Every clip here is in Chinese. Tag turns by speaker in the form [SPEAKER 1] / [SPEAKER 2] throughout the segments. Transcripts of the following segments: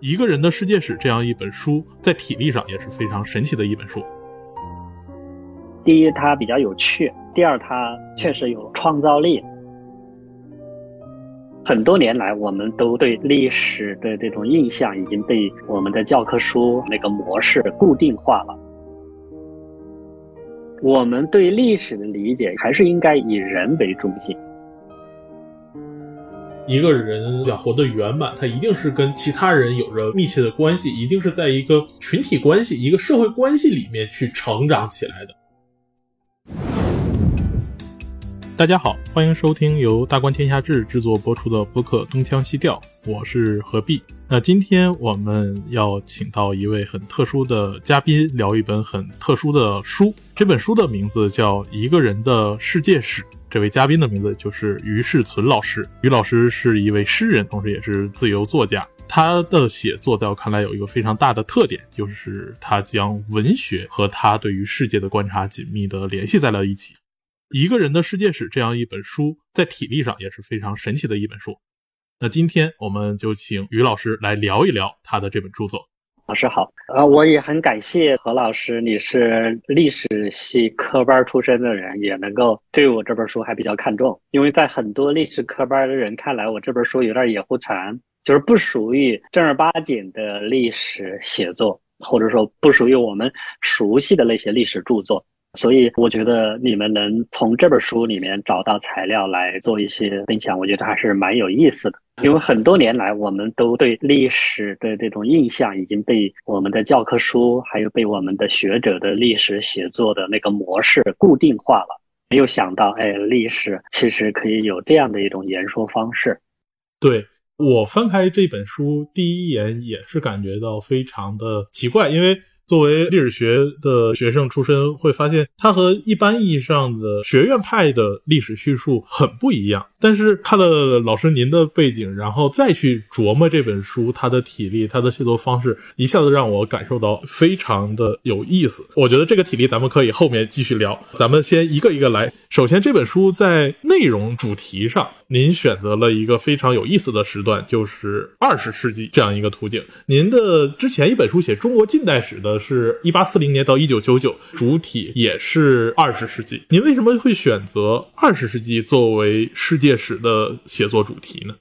[SPEAKER 1] 一个人的世界史这样一本书，在体力上也是非常神奇的一本书。
[SPEAKER 2] 第一，它比较有趣；第二，它确实有创造力。很多年来，我们都对历史的这种印象已经被我们的教科书那个模式固定化了。我们对历史的理解还是应该以人为中心。
[SPEAKER 1] 一个人要活得圆满，他一定是跟其他人有着密切的关系，一定是在一个群体关系、一个社会关系里面去成长起来的。大家好，欢迎收听由大观天下志制作播出的播客《东腔西调》，我是何必。那今天我们要请到一位很特殊的嘉宾，聊一本很特殊的书。这本书的名字叫《一个人的世界史》。这位嘉宾的名字就是于世存老师。于老师是一位诗人，同时也是自由作家。他的写作在我看来有一个非常大的特点，就是他将文学和他对于世界的观察紧密地联系在了一起。《一个人的世界史》这样一本书，在体力上也是非常神奇的一本书。那今天我们就请于老师来聊一聊他的这本著作。
[SPEAKER 2] 老师好，呃，我也很感谢何老师，你是历史系科班出身的人，也能够对我这本书还比较看重。因为在很多历史科班的人看来，我这本书有点野狐禅，就是不属于正儿八经的历史写作，或者说不属于我们熟悉的那些历史著作。所以我觉得你们能从这本书里面找到材料来做一些分享，我觉得还是蛮有意思的。因为很多年来，我们都对历史的这种印象已经被我们的教科书，还有被我们的学者的历史写作的那个模式固定化了。没有想到，哎，历史其实可以有这样的一种言说方式。
[SPEAKER 1] 对我翻开这本书，第一眼也是感觉到非常的奇怪，因为。作为历史学的学生出身，会发现它和一般意义上的学院派的历史叙述很不一样。但是看了老师您的背景，然后再去琢磨这本书，它的体力、它的写作方式，一下子让我感受到非常的有意思。我觉得这个体力咱们可以后面继续聊。咱们先一个一个来。首先，这本书在内容主题上，您选择了一个非常有意思的时段，就是二十世纪这样一个途径。您的之前一本书写中国近代史的。是一八四零年到一九九九，主体也是二十世纪。您为什么会选择二十世纪作为世界史的写作主题呢？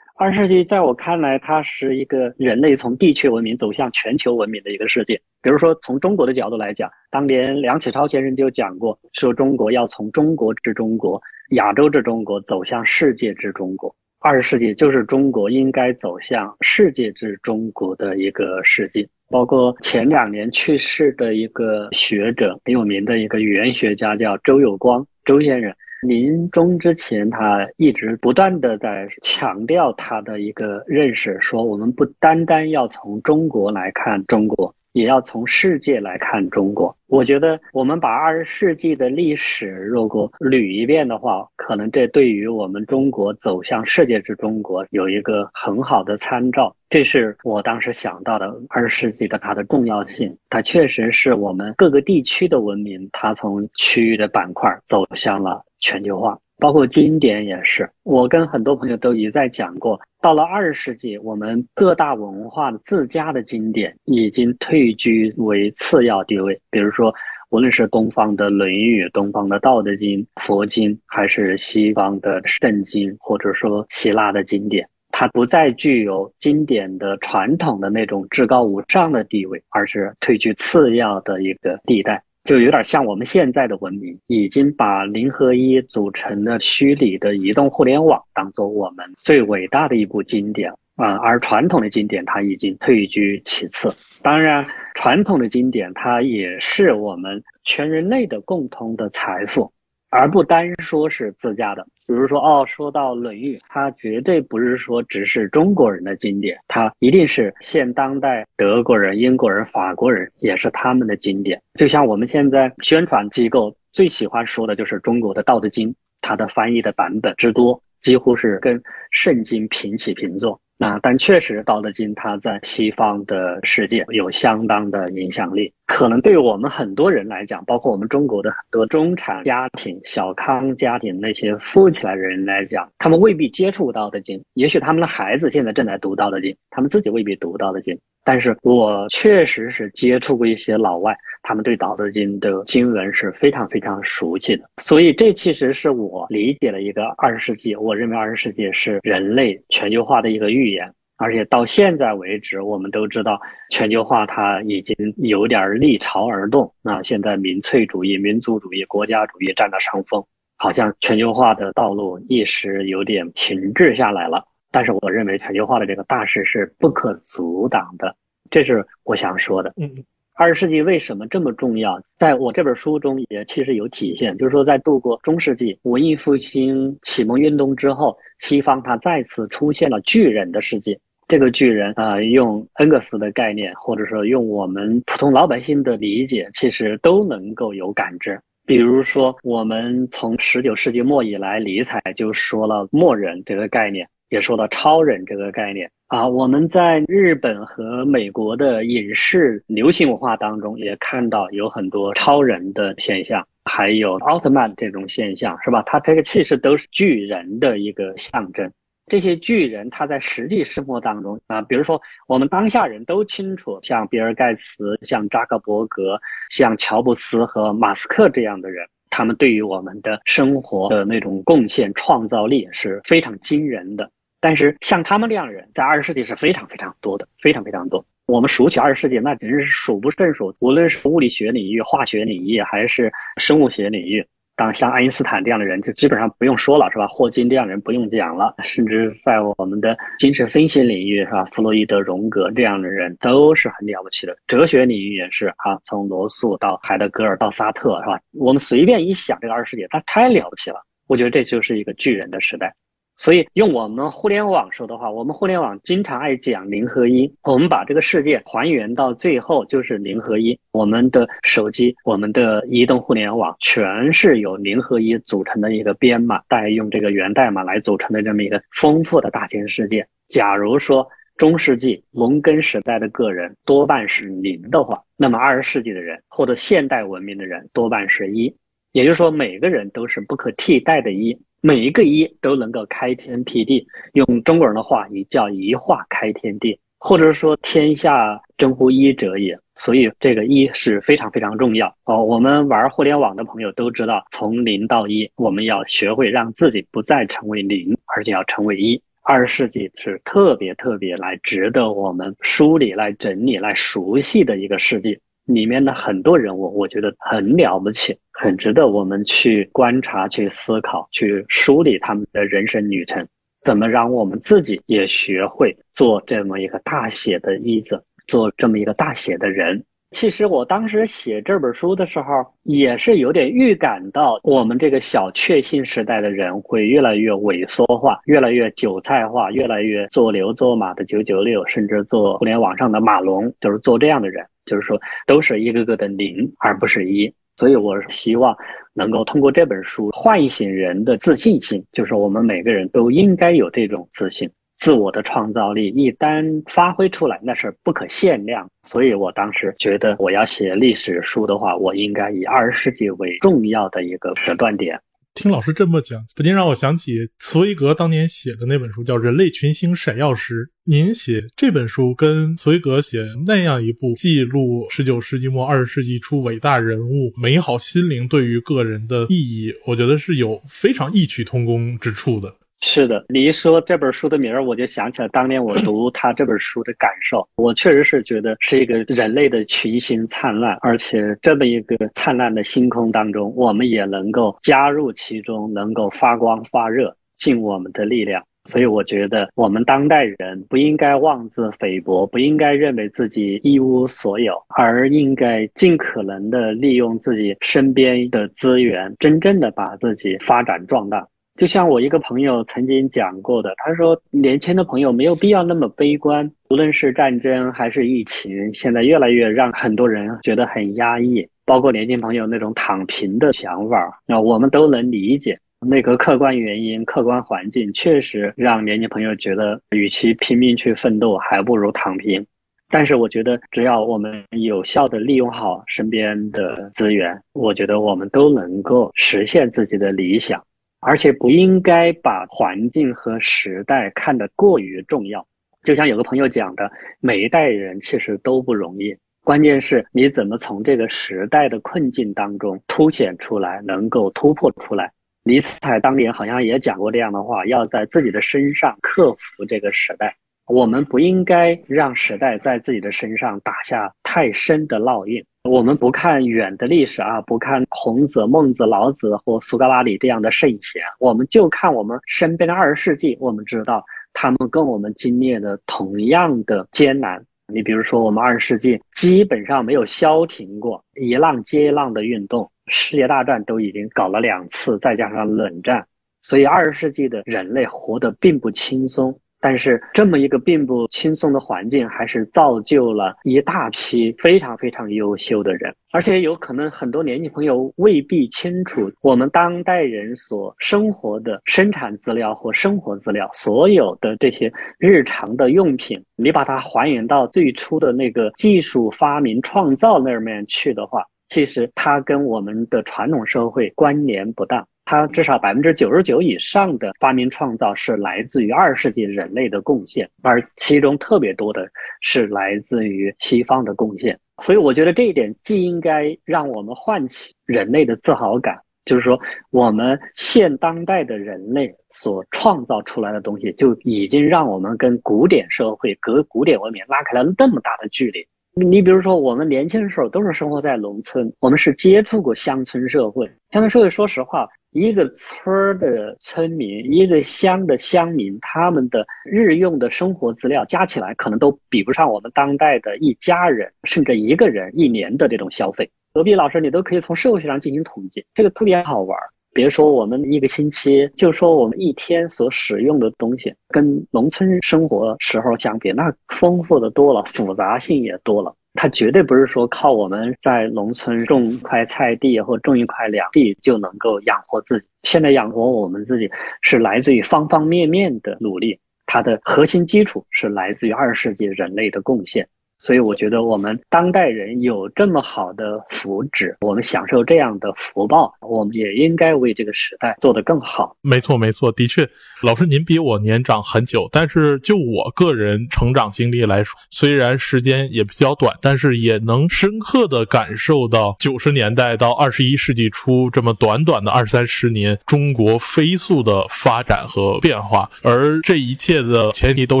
[SPEAKER 2] 二十世纪在我看来，它是一个人类从地区文明走向全球文明的一个世界。比如说，从中国的角度来讲，当年梁启超先生就讲过，说中国要从中国之中国、亚洲之中国走向世界之中国。二十世纪就是中国应该走向世界之中国的一个世纪。包括前两年去世的一个学者，很有名的一个语言学家，叫周有光，周先生。临终之前，他一直不断的在强调他的一个认识，说我们不单单要从中国来看中国。也要从世界来看中国。我觉得，我们把二十世纪的历史如果捋一遍的话，可能这对于我们中国走向世界之中国有一个很好的参照。这是我当时想到的二十世纪的它的重要性。它确实是我们各个地区的文明，它从区域的板块走向了全球化。包括经典也是，我跟很多朋友都一再讲过，到了二十世纪，我们各大文化的自家的经典已经退居为次要地位。比如说，无论是东方的《论语》、东方的《道德经》、佛经，还是西方的圣经，或者说希腊的经典，它不再具有经典的传统的那种至高无上的地位，而是退居次要的一个地带。就有点像我们现在的文明，已经把零和一组成的虚拟的移动互联网当做我们最伟大的一部经典啊，而传统的经典它已经退居其次。当然，传统的经典它也是我们全人类的共同的财富。而不单说是自家的，比如说哦，说到《论语》，它绝对不是说只是中国人的经典，它一定是现当代德国人、英国人、法国人也是他们的经典。就像我们现在宣传机构最喜欢说的就是中国的《道德经》，它的翻译的版本之多，几乎是跟圣经平起平坐。那但确实，《道德经》它在西方的世界有相当的影响力。可能对于我们很多人来讲，包括我们中国的很多中产家庭、小康家庭那些富起来的人来讲，他们未必接触《道德经》，也许他们的孩子现在正在读《道德经》，他们自己未必读《道德经》。但是我确实是接触过一些老外，他们对《道德经》的经文是非常非常熟悉的。所以这其实是我理解了一个二十世纪。我认为二十世纪是人类全球化的一个预言。而且到现在为止，我们都知道全球化它已经有点逆潮而动。那现在民粹主义、民族主义、国家主义占了上风，好像全球化的道路一时有点停滞下来了。但是我认为全球化的这个大势是不可阻挡的，这是我想说的。
[SPEAKER 1] 嗯，
[SPEAKER 2] 二十世纪为什么这么重要？在我这本书中也其实有体现，就是说在度过中世纪文艺复兴、启蒙运动之后，西方它再次出现了巨人的世界。这个巨人啊，用恩格斯的概念，或者说用我们普通老百姓的理解，其实都能够有感知。比如说，我们从十九世纪末以来，尼采就说了“末人”这个概念。也说到超人这个概念啊，我们在日本和美国的影视流行文化当中也看到有很多超人的现象，还有奥特曼这种现象，是吧？它这个其实都是巨人的一个象征。这些巨人他在实际生活当中啊，比如说我们当下人都清楚，像比尔盖茨、像扎克伯格、像乔布斯和马斯克这样的人，他们对于我们的生活的那种贡献、创造力是非常惊人的。但是像他们这样的人，在二十世纪是非常非常多的，非常非常多。我们数起二十世纪，那真是数不胜数。无论是物理学领域、化学领域，还是生物学领域，当像爱因斯坦这样的人，就基本上不用说了，是吧？霍金这样的人不用讲了。甚至在我们的精神分析领域，是吧？弗洛伊德、荣格这样的人都是很了不起的。哲学领域也是啊，从罗素到海德格尔到萨特，是吧？我们随便一想，这个二十世纪，他太了不起了。我觉得这就是一个巨人的时代。所以，用我们互联网说的话，我们互联网经常爱讲零和一。我们把这个世界还原到最后就是零和一。我们的手机、我们的移动互联网，全是由零和一组成的一个编码，大家用这个源代码来组成的这么一个丰富的大千世界。假如说中世纪农耕时代的个人多半是零的话，那么二十世纪的人或者现代文明的人多半是一。也就是说，每个人都是不可替代的一。每一个一都能够开天辟地，用中国人的话，也叫一化开天地，或者说天下真乎一者也。所以这个一是非常非常重要哦。我们玩互联网的朋友都知道，从零到一，我们要学会让自己不再成为零，而且要成为一。二十世纪是特别特别来值得我们梳理、来整理、来熟悉的一个世纪。里面的很多人物，我觉得很了不起，很值得我们去观察、去思考、去梳理他们的人生旅程。怎么让我们自己也学会做这么一个大写的一字，做这么一个大写的人？其实我当时写这本书的时候，也是有点预感到我们这个小确幸时代的人会越来越萎缩化，越来越韭菜化，越来越做牛做马的九九六，甚至做互联网上的马龙，就是做这样的人。就是说，都是一个个的零，而不是一。所以，我希望能够通过这本书唤醒人的自信心。就是我们每个人都应该有这种自信，自我的创造力一旦发挥出来，那是不可限量。所以我当时觉得，我要写历史书的话，我应该以二十世纪为重要的一个时段点。
[SPEAKER 1] 听老师这么讲，不禁让我想起茨威格当年写的那本书，叫《人类群星闪耀时》。您写这本书，跟茨威格写那样一部记录十九世纪末二十世纪初伟大人物美好心灵对于个人的意义，我觉得是有非常异曲同工之处的。
[SPEAKER 2] 是的，你一说这本书的名儿，我就想起来当年我读他这本书的感受。我确实是觉得是一个人类的群星灿烂，而且这么一个灿烂的星空当中，我们也能够加入其中，能够发光发热，尽我们的力量。所以我觉得我们当代人不应该妄自菲薄，不应该认为自己一无所有，而应该尽可能的利用自己身边的资源，真正的把自己发展壮大。就像我一个朋友曾经讲过的，他说：“年轻的朋友没有必要那么悲观，无论是战争还是疫情，现在越来越让很多人觉得很压抑，包括年轻朋友那种躺平的想法，那我们都能理解。那个客观原因、客观环境确实让年轻朋友觉得，与其拼命去奋斗，还不如躺平。但是我觉得，只要我们有效的利用好身边的资源，我觉得我们都能够实现自己的理想，而且不应该把环境和时代看得过于重要。就像有个朋友讲的，每一代人其实都不容易，关键是你怎么从这个时代的困境当中凸显出来，能够突破出来。尼采当年好像也讲过这样的话，要在自己的身上克服这个时代。我们不应该让时代在自己的身上打下太深的烙印。我们不看远的历史啊，不看孔子、孟子、老子或苏格拉底这样的圣贤，我们就看我们身边的二十世纪。我们知道他们跟我们经历了同样的艰难。你比如说，我们二十世纪基本上没有消停过，一浪接一浪的运动，世界大战都已经搞了两次，再加上冷战，所以二十世纪的人类活得并不轻松。但是这么一个并不轻松的环境，还是造就了一大批非常非常优秀的人。而且有可能很多年轻朋友未必清楚，我们当代人所生活的生产资料或生活资料，所有的这些日常的用品，你把它还原到最初的那个技术发明创造那面去的话，其实它跟我们的传统社会关联不大。它至少百分之九十九以上的发明创造是来自于二十世纪人类的贡献，而其中特别多的是来自于西方的贡献。所以，我觉得这一点既应该让我们唤起人类的自豪感，就是说，我们现当代的人类所创造出来的东西，就已经让我们跟古典社会、隔古典文明拉开了那么大的距离。你比如说，我们年轻的时候都是生活在农村，我们是接触过乡村社会。乡村社会，说实话。一个村儿的村民，一个乡的乡民，他们的日用的生活资料加起来，可能都比不上我们当代的一家人甚至一个人一年的这种消费。隔壁老师，你都可以从社会学上进行统计，这个特别好玩。别说我们一个星期，就说我们一天所使用的东西，跟农村生活时候相比，那丰富的多了，复杂性也多了。它绝对不是说靠我们在农村种一块菜地或种一块粮地就能够养活自己。现在养活我们自己是来自于方方面面的努力，它的核心基础是来自于二十世纪人类的贡献。所以我觉得我们当代人有这么好的福祉，我们享受这样的福报，我们也应该为这个时代做得更好。
[SPEAKER 1] 没错，没错，的确，老师您比我年长很久，但是就我个人成长经历来说，虽然时间也比较短，但是也能深刻的感受到九十年代到二十一世纪初这么短短的二三十年，中国飞速的发展和变化，而这一切的前提都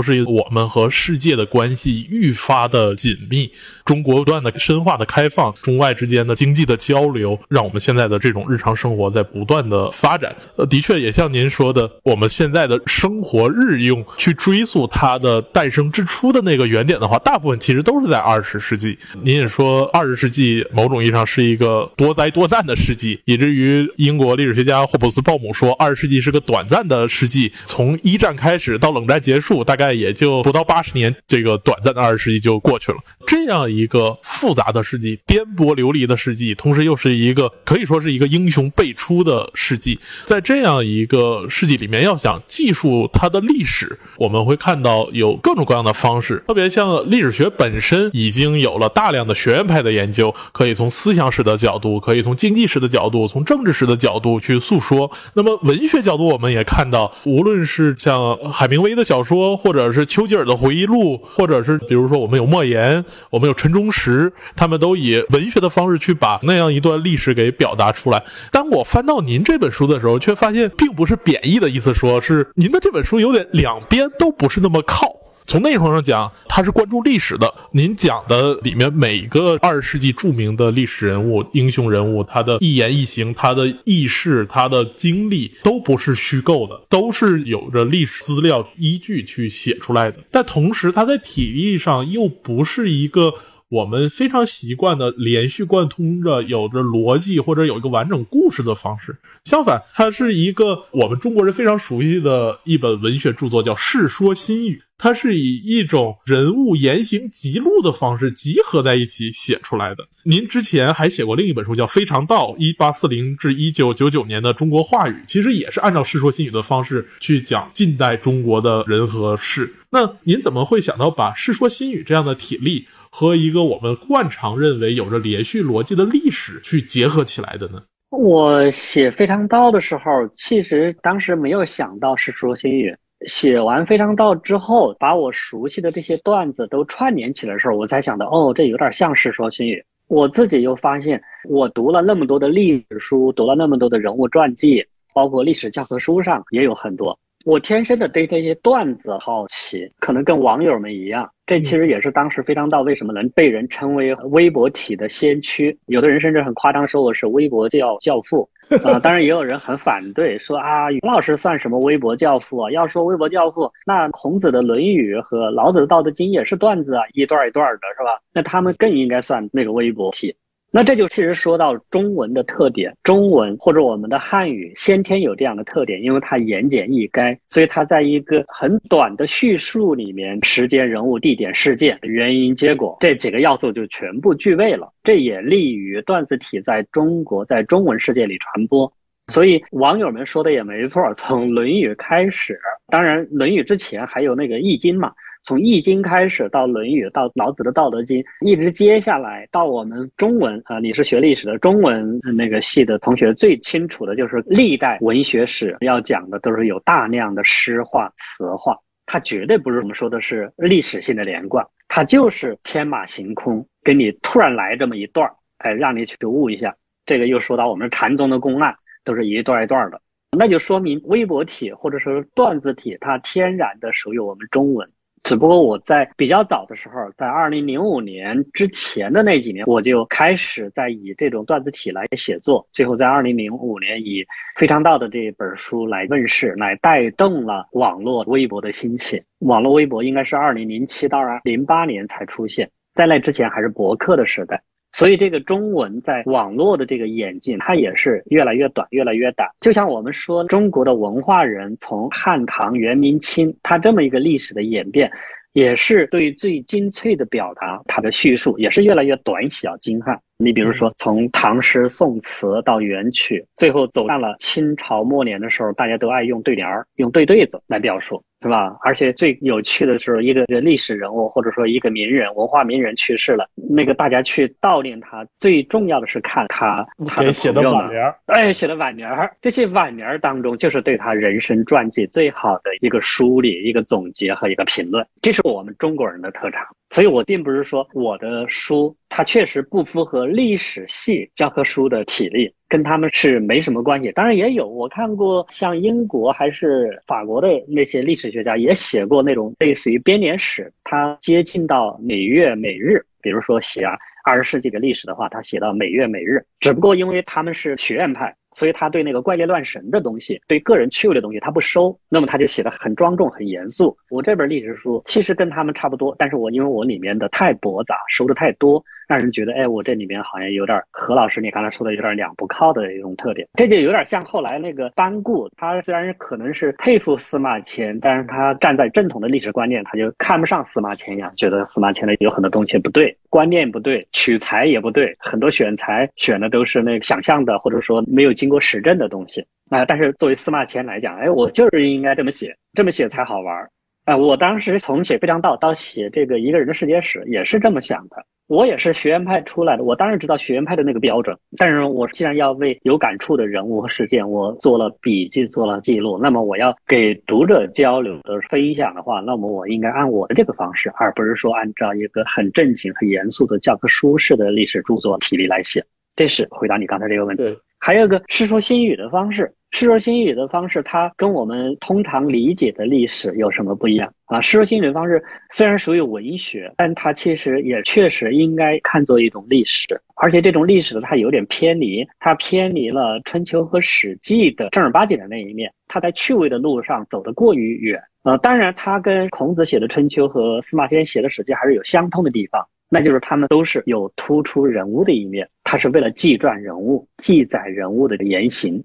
[SPEAKER 1] 是我们和世界的关系愈发的。紧密，中国不断的深化的开放，中外之间的经济的交流，让我们现在的这种日常生活在不断的发展。呃，的确也像您说的，我们现在的生活日用去追溯它的诞生之初的那个原点的话，大部分其实都是在二十世纪。您也说，二十世纪某种意义上是一个多灾多难的世纪，以至于英国历史学家霍布斯鲍姆说，二十世纪是个短暂的世纪，从一战开始到冷战结束，大概也就不到八十年，这个短暂的二十世纪就过。去去了，这样一个复杂的世纪，颠簸流离的世纪，同时又是一个可以说是一个英雄辈出的世纪。在这样一个世纪里面，要想记述它的历史，我们会看到有各种各样的方式。特别像历史学本身已经有了大量的学院派的研究，可以从思想史的角度，可以从经济史的角度，从政治史的角度去诉说。那么文学角度，我们也看到，无论是像海明威的小说，或者是丘吉尔的回忆录，或者是比如说我们有莫。言，我们有陈忠实，他们都以文学的方式去把那样一段历史给表达出来。当我翻到您这本书的时候，却发现并不是贬义的意思，说是您的这本书有点两边都不是那么靠。从内容上讲，他是关注历史的。您讲的里面每个二十世纪著名的历史人物、英雄人物，他的一言一行、他的轶事、他的经历，都不是虚构的，都是有着历史资料依据去写出来的。但同时，他在体力上又不是一个。我们非常习惯的连续贯通着有着逻辑或者有一个完整故事的方式。相反，它是一个我们中国人非常熟悉的一本文学著作，叫《世说新语》。它是以一种人物言行记录的方式集合在一起写出来的。您之前还写过另一本书，叫《非常道：一八四零至一九九九年的中国话语》，其实也是按照《世说新语》的方式去讲近代中国的人和事。那您怎么会想到把《世说新语》这样的体例和一个我们惯常认为有着连续逻辑的历史去结合起来的呢？
[SPEAKER 2] 我写《非常道》的时候，其实当时没有想到《世说新语》。写完《非常道》之后，把我熟悉的这些段子都串联起来的时候，我才想到，哦，这有点像《世说新语》。我自己又发现，我读了那么多的历史书，读了那么多的人物传记，包括历史教科书上也有很多。我天生的对这些段子好奇，可能跟网友们一样。这其实也是当时《非常道》为什么能被人称为微博体的先驱。有的人甚至很夸张说我是微博教教父。啊，当然也有人很反对，说啊，于老师算什么微博教父啊？要说微博教父，那孔子的《论语》和老子的《道德经》也是段子啊，一段一段的，是吧？那他们更应该算那个微博体。那这就其实说到中文的特点，中文或者我们的汉语先天有这样的特点，因为它言简意赅，所以它在一个很短的叙述里面，时间、人物、地点、事件、原因、结果这几个要素就全部具备了。这也利于段子体在中国在中文世界里传播。所以网友们说的也没错，从《论语》开始，当然《论语》之前还有那个《易经》嘛。从《易经》开始，到《论语》，到老子的《道德经》，一直接下来到我们中文啊，你是学历史的，中文那个系的同学最清楚的就是历代文学史要讲的都是有大量的诗话、词话，它绝对不是我们说的是历史性的连贯，它就是天马行空，给你突然来这么一段儿，哎，让你去悟一下。这个又说到我们禅宗的公案，都是一段一段的，那就说明微博体或者说段子体，它天然的属于我们中文。只不过我在比较早的时候，在二零零五年之前的那几年，我就开始在以这种段子体来写作。最后在二零零五年以《非常道》的这本书来问世，来带动了网络微博的兴起。网络微博应该是二零零七到零八年才出现，在那之前还是博客的时代。所以，这个中文在网络的这个演进，它也是越来越短，越来越短。就像我们说，中国的文化人从汉唐、元明清，它这么一个历史的演变，也是对最精粹的表达，它的叙述也是越来越短小精悍。你比如说，从唐诗宋词到元曲，最后走上了清朝末年的时候，大家都爱用对联儿、用对对子来表述。是吧？而且最有趣的是，一个历史人物或者说一个名人、文化名人去世了，那个大家去悼念他，最重要的是看他他的
[SPEAKER 1] 写的挽联儿，
[SPEAKER 2] 哎，写的挽联儿。这些挽联儿当中，就是对他人生传记最好的一个梳理、一个总结和一个评论。这是我们中国人的特长。所以我并不是说我的书它确实不符合历史系教科书的体例。跟他们是没什么关系，当然也有。我看过像英国还是法国的那些历史学家也写过那种类似于编年史，他接近到每月每日。比如说写二十世纪的历史的话，他写到每月每日。只不过因为他们是学院派，所以他对那个怪力乱神的东西，对个人趣味的东西他不收，那么他就写的很庄重、很严肃。我这本历史书其实跟他们差不多，但是我因为我里面的太驳杂，收的太多。让人觉得，哎，我这里面好像有点何老师你刚才说的有点两不靠的一种特点，这就有点像后来那个班固，他虽然可能是佩服司马迁，但是他站在正统的历史观念，他就看不上司马迁一样，觉得司马迁的有很多东西不对，观念不对，取材也不对，很多选材选的都是那个想象的，或者说没有经过实证的东西啊。但是作为司马迁来讲，哎，我就是应该这么写，这么写才好玩。啊，我当时从写非常道到写这个一个人的世界史，也是这么想的。我也是学院派出来的，我当然知道学院派的那个标准。但是我既然要为有感触的人物和事件，我做了笔记，做了记录，那么我要给读者交流的分享的话，那么我应该按我的这个方式，而不是说按照一个很正经、很严肃的教科书式的历史著作体例来写。这是回答你刚才这个问题。还有个《世说新语》的方式，《世说新语》的方式，它跟我们通常理解的历史有什么不一样啊？《世说新语》的方式虽然属于文学，但它其实也确实应该看作一种历史，而且这种历史它有点偏离，它偏离了《春秋》和《史记》的正儿八经的那一面，它在趣味的路上走得过于远。呃，当然，它跟孔子写的《春秋》和司马迁写的《史记》还是有相通的地方。那就是他们都是有突出人物的一面，他是为了记传人物、记载人物的言行。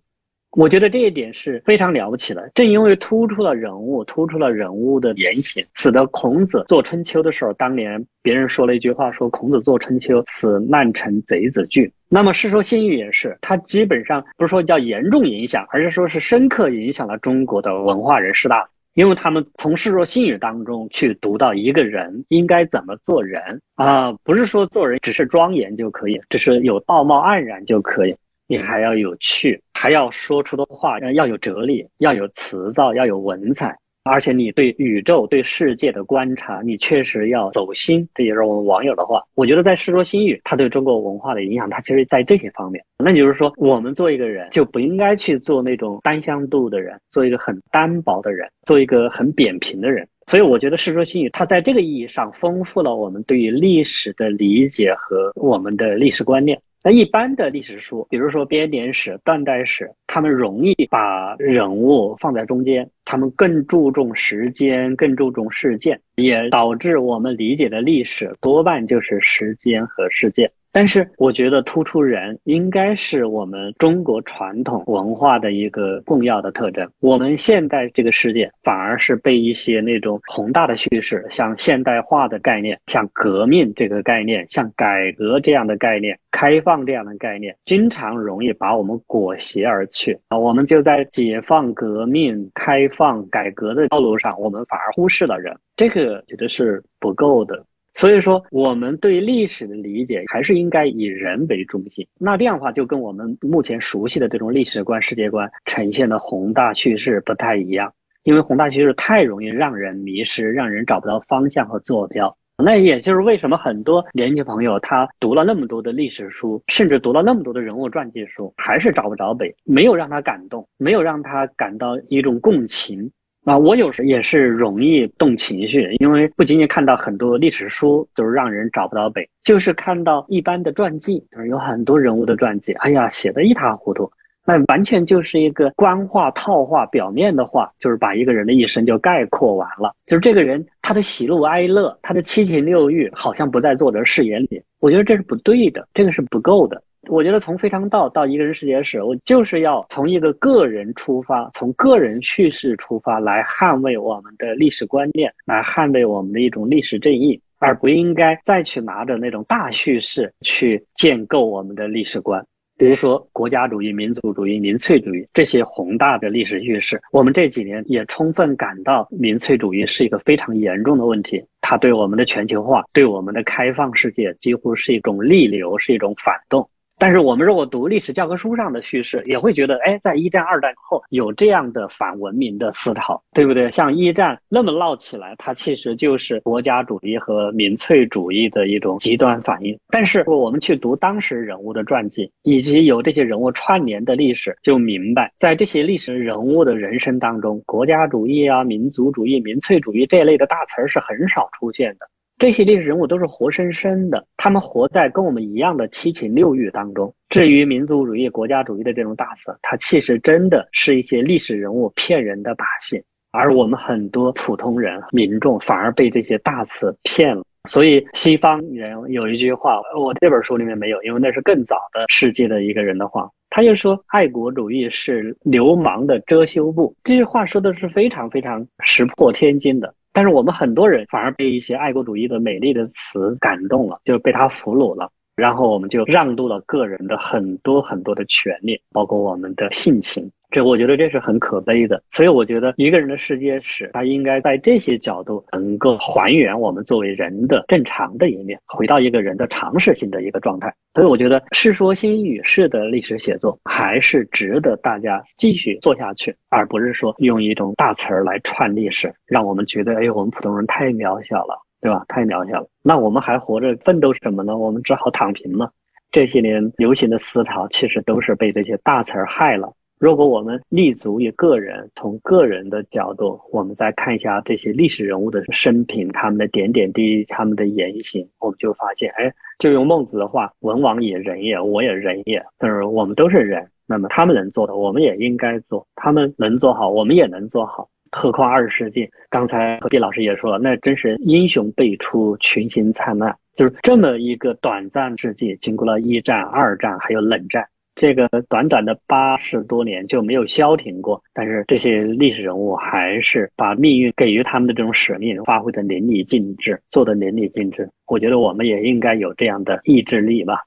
[SPEAKER 2] 我觉得这一点是非常了不起的。正因为突出了人物，突出了人物的言行，使得孔子做春秋的时候，当年别人说了一句话，说孔子做春秋是曼城贼子惧。那么《世说新语》也是，它基本上不是说叫严重影响，而是说是深刻影响了中国的文化人士大。因为他们从《世说新语》当中去读到一个人应该怎么做人啊，不是说做人只是庄严就可以，只是有道貌岸然就可以，你还要有趣，还要说出的话要有哲理，要有词藻，要有文采。而且你对宇宙、对世界的观察，你确实要走心。这也是我们网友的话。我觉得在《世说新语》，它对中国文化的影响，它其实在这些方面。那就是说，我们做一个人，就不应该去做那种单向度的人，做一个很单薄的人，做一个很扁平的人。所以，我觉得《世说新语》它在这个意义上丰富了我们对于历史的理解和我们的历史观念。那一般的历史书，比如说编年史、断代史，他们容易把人物放在中间，他们更注重时间，更注重事件，也导致我们理解的历史多半就是时间和事件。但是，我觉得突出人应该是我们中国传统文化的一个重要的特征。我们现代这个世界反而是被一些那种宏大的叙事，像现代化的概念、像革命这个概念、像改革这样的概念、开放这样的概念，经常容易把我们裹挟而去啊。我们就在解放、革命、开放、改革的道路上，我们反而忽视了人，这个觉得是不够的。所以说，我们对历史的理解还是应该以人为中心。那这样的话，就跟我们目前熟悉的这种历史观、世界观呈现的宏大叙事不太一样。因为宏大叙事太容易让人迷失，让人找不到方向和坐标。那也就是为什么很多年轻朋友他读了那么多的历史书，甚至读了那么多的人物传记书，还是找不着北，没有让他感动，没有让他感到一种共情。啊，我有时也是容易动情绪，因为不仅仅看到很多历史书，就是让人找不到北，就是看到一般的传记，就是有很多人物的传记，哎呀，写的一塌糊涂，那完全就是一个官话套话，表面的话就是把一个人的一生就概括完了，就是这个人他的喜怒哀乐，他的七情六欲，好像不在作者视野里，我觉得这是不对的，这个是不够的。我觉得从非常道到一个人世界史，我就是要从一个个人出发，从个人叙事出发来捍卫我们的历史观念，来捍卫我们的一种历史正义，而不应该再去拿着那种大叙事去建构我们的历史观。比如说国家主义、民族主义、民粹主义这些宏大的历史叙事，我们这几年也充分感到民粹主义是一个非常严重的问题，它对我们的全球化、对我们的开放世界几乎是一种逆流，是一种反动。但是我们如果读历史教科书上的叙事，也会觉得，哎，在一战、二战后有这样的反文明的思潮，对不对？像一战那么闹起来，它其实就是国家主义和民粹主义的一种极端反应。但是我们去读当时人物的传记，以及有这些人物串联的历史，就明白，在这些历史人物的人生当中，国家主义啊、民族主义、民粹主义这类的大词儿是很少出现的。这些历史人物都是活生生的，他们活在跟我们一样的七情六欲当中。至于民族主义、国家主义的这种大词，它其实真的是一些历史人物骗人的把戏，而我们很多普通人、民众反而被这些大词骗了。所以西方人有一句话，我这本书里面没有，因为那是更早的世界的一个人的话，他就说：“爱国主义是流氓的遮羞布。”这句话说的是非常非常石破天惊的。但是我们很多人反而被一些爱国主义的美丽的词感动了，就是被他俘虏了，然后我们就让渡了个人的很多很多的权利，包括我们的性情。这我觉得这是很可悲的，所以我觉得一个人的世界史，他应该在这些角度能够还原我们作为人的正常的一面，回到一个人的常识性的一个状态。所以我觉得《世说新语》式的历史写作还是值得大家继续做下去，而不是说用一种大词儿来串历史，让我们觉得哎，我们普通人太渺小了，对吧？太渺小了，那我们还活着奋斗什么呢？我们只好躺平嘛。这些年流行的思潮，其实都是被这些大词儿害了。如果我们立足于个人，从个人的角度，我们再看一下这些历史人物的生平，他们的点点滴滴，他们的言行，我们就发现，哎，就用孟子的话，“文王也人也，我也人也”，就是我们都是人。那么他们能做的，我们也应该做；他们能做好，我们也能做好。何况二十世纪，刚才何必老师也说了，那真是英雄辈出，群星灿烂。就是这么一个短暂世纪，经过了一战、二战，还有冷战，这个短短的八十多年就没有消停过。但是这些历史人物还是把命运给予他们的这种使命发挥的淋漓尽致，做的淋漓尽致。我觉得我们也应该有这样的意志力吧。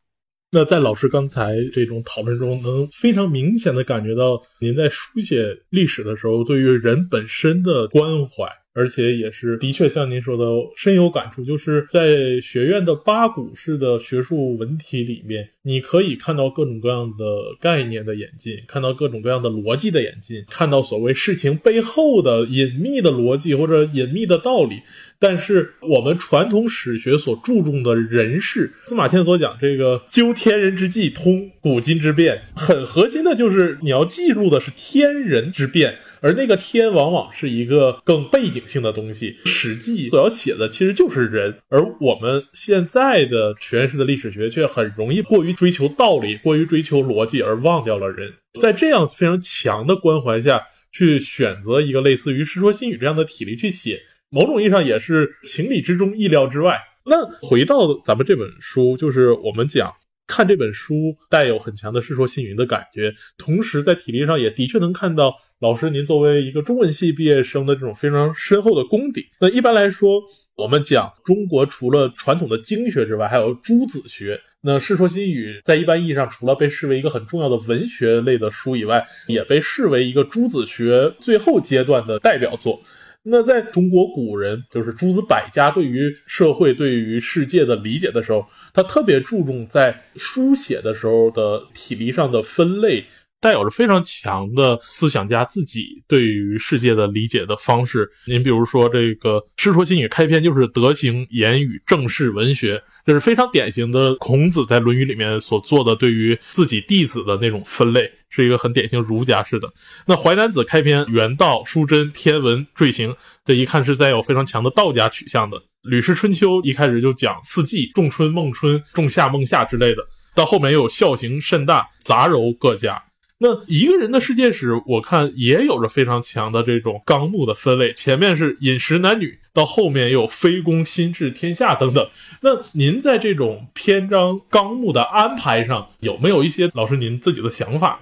[SPEAKER 1] 那在老师刚才这种讨论中，能非常明显的感觉到您在书写历史的时候，对于人本身的关怀。而且也是的确像您说的深有感触，就是在学院的八股式的学术文体里面，你可以看到各种各样的概念的演进，看到各种各样的逻辑的演进，看到所谓事情背后的隐秘的逻辑或者隐秘的道理。但是我们传统史学所注重的人事，司马迁所讲这个究天人之际，通古今之变，很核心的就是你要记录的是天人之变。而那个天往往是一个更背景性的东西，《史记》所要写的其实就是人，而我们现在的全式的历史学却很容易过于追求道理，过于追求逻辑，而忘掉了人。在这样非常强的关怀下去选择一个类似于《世说新语》这样的体例去写，某种意义上也是情理之中、意料之外。那回到咱们这本书，就是我们讲。看这本书带有很强的《世说新语》的感觉，同时在体力上也的确能看到老师您作为一个中文系毕业生的这种非常深厚的功底。那一般来说，我们讲中国除了传统的经学之外，还有诸子学。那《世说新语》在一般意义上，除了被视为一个很重要的文学类的书以外，也被视为一个诸子学最后阶段的代表作。那在中国古人，就是诸子百家对于社会、对于世界的理解的时候，他特别注重在书写的时候的体力上的分类，带有着非常强的思想家自己对于世界的理解的方式。您比如说，这个《世说新语》开篇就是德行、言语、政事、文学。这是非常典型的孔子在《论语》里面所做的对于自己弟子的那种分类，是一个很典型儒家式的。那《淮南子》开篇，原道、书真、天文、坠行，这一看是带有非常强的道家取向的。《吕氏春秋》一开始就讲四季，仲春、孟春、仲夏、孟夏之类的，到后面又有孝行、慎大、杂糅各家。那一个人的世界史，我看也有着非常强的这种纲目的分类。前面是饮食男女，到后面又非公心治天下等等。那您在这种篇章纲目的安排上，有没有一些老师您自己的想法？